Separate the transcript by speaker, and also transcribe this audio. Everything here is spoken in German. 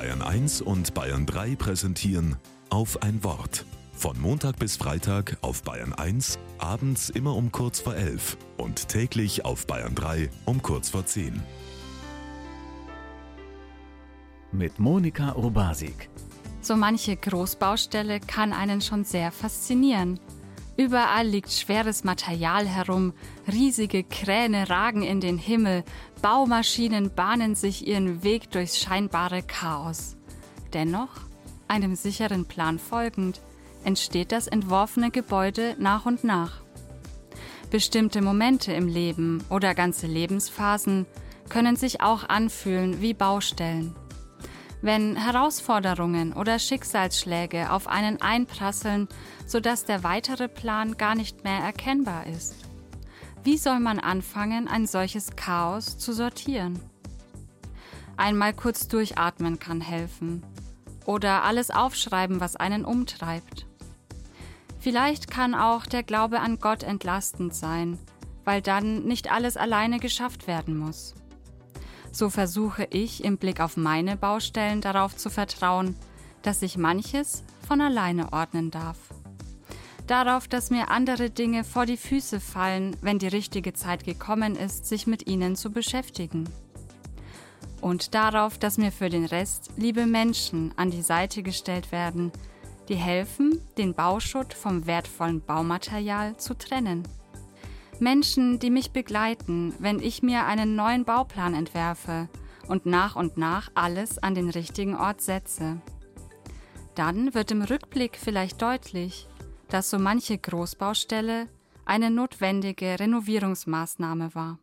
Speaker 1: Bayern 1 und Bayern 3 präsentieren auf ein Wort. Von Montag bis Freitag auf Bayern 1, abends immer um kurz vor 11 und täglich auf Bayern 3 um kurz vor 10.
Speaker 2: Mit Monika Urbasik.
Speaker 3: So manche Großbaustelle kann einen schon sehr faszinieren. Überall liegt schweres Material herum, riesige Kräne ragen in den Himmel, Baumaschinen bahnen sich ihren Weg durchs scheinbare Chaos. Dennoch, einem sicheren Plan folgend, entsteht das entworfene Gebäude nach und nach. Bestimmte Momente im Leben oder ganze Lebensphasen können sich auch anfühlen wie Baustellen. Wenn Herausforderungen oder Schicksalsschläge auf einen einprasseln, sodass der weitere Plan gar nicht mehr erkennbar ist. Wie soll man anfangen, ein solches Chaos zu sortieren? Einmal kurz durchatmen kann helfen. Oder alles aufschreiben, was einen umtreibt. Vielleicht kann auch der Glaube an Gott entlastend sein, weil dann nicht alles alleine geschafft werden muss. So versuche ich im Blick auf meine Baustellen darauf zu vertrauen, dass sich manches von alleine ordnen darf. Darauf, dass mir andere Dinge vor die Füße fallen, wenn die richtige Zeit gekommen ist, sich mit ihnen zu beschäftigen. Und darauf, dass mir für den Rest liebe Menschen an die Seite gestellt werden, die helfen, den Bauschutt vom wertvollen Baumaterial zu trennen. Menschen, die mich begleiten, wenn ich mir einen neuen Bauplan entwerfe und nach und nach alles an den richtigen Ort setze. Dann wird im Rückblick vielleicht deutlich, dass so manche Großbaustelle eine notwendige Renovierungsmaßnahme war.